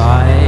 countryside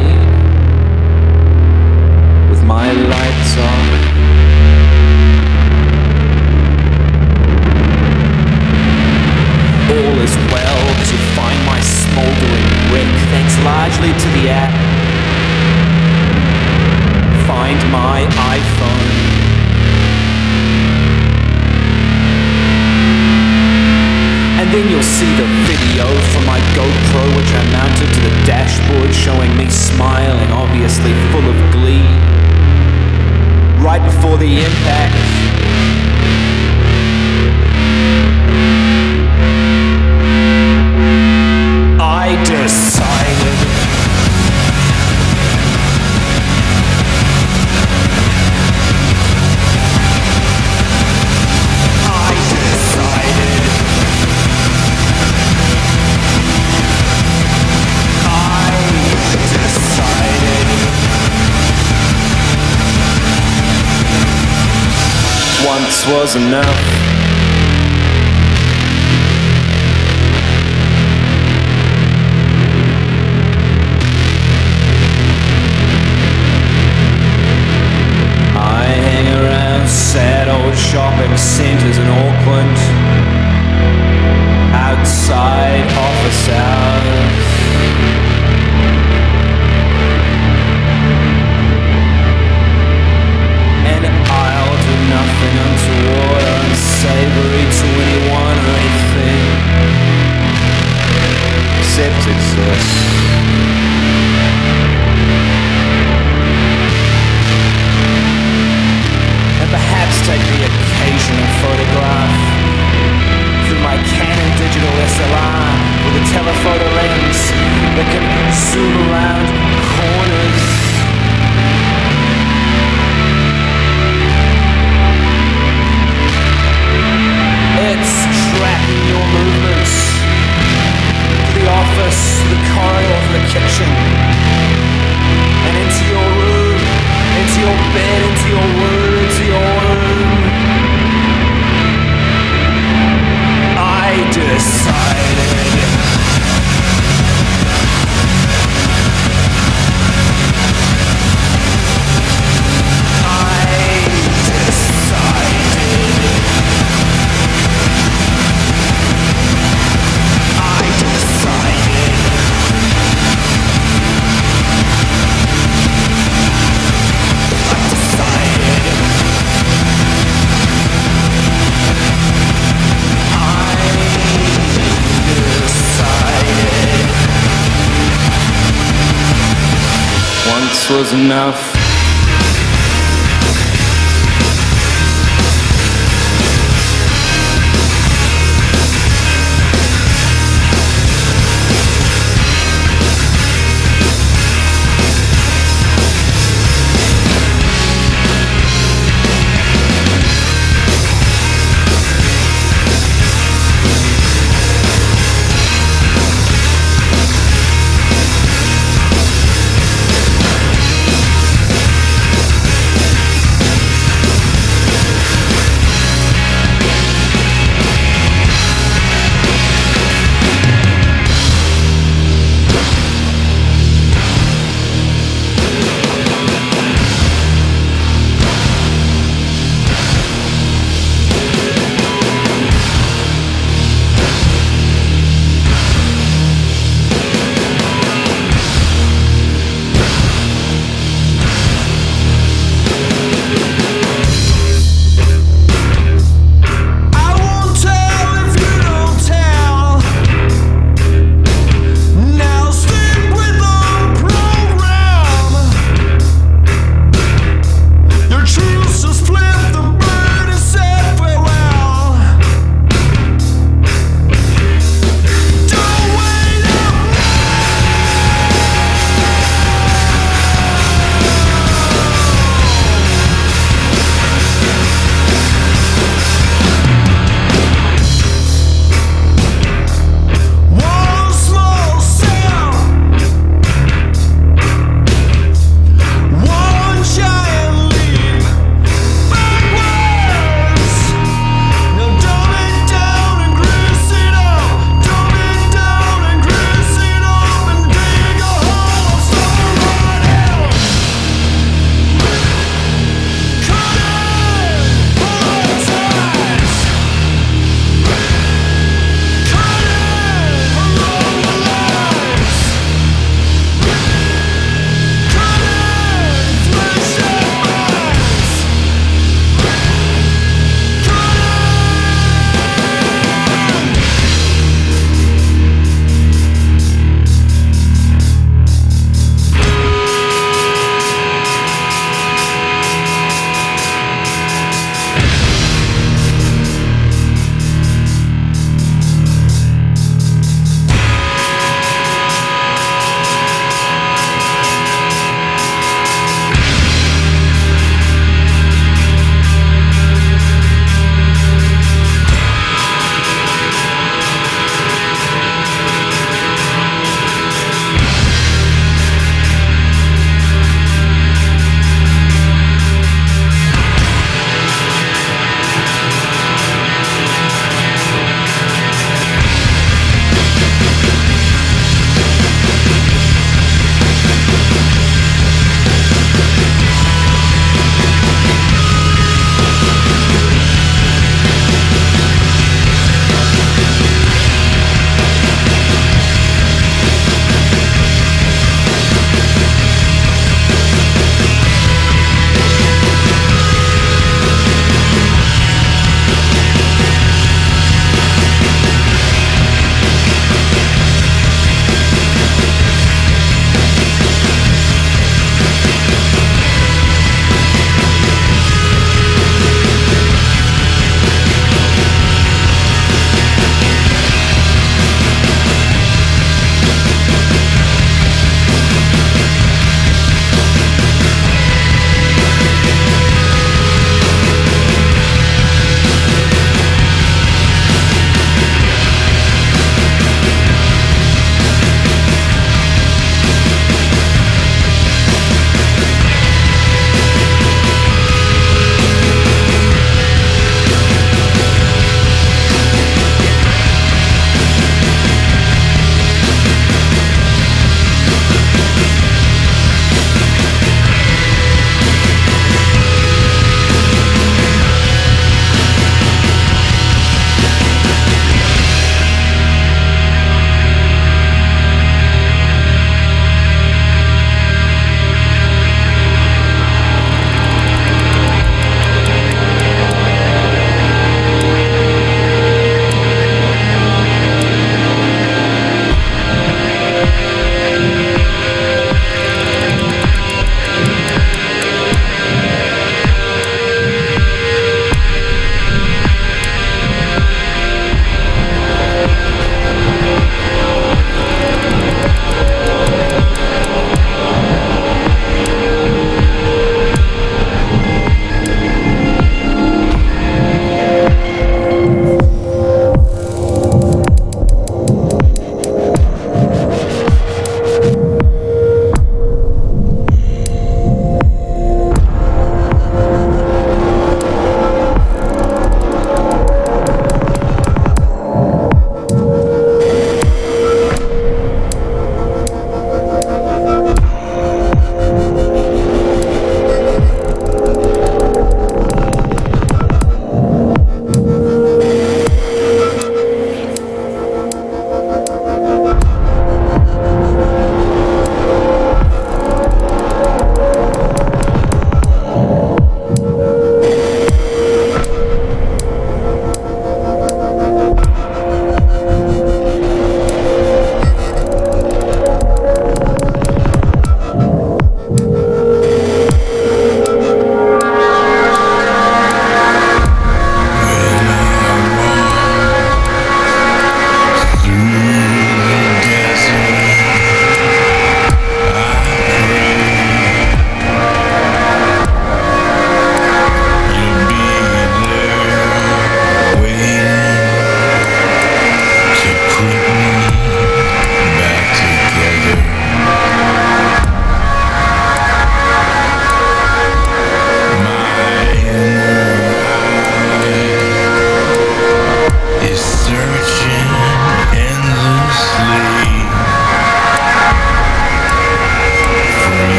enough.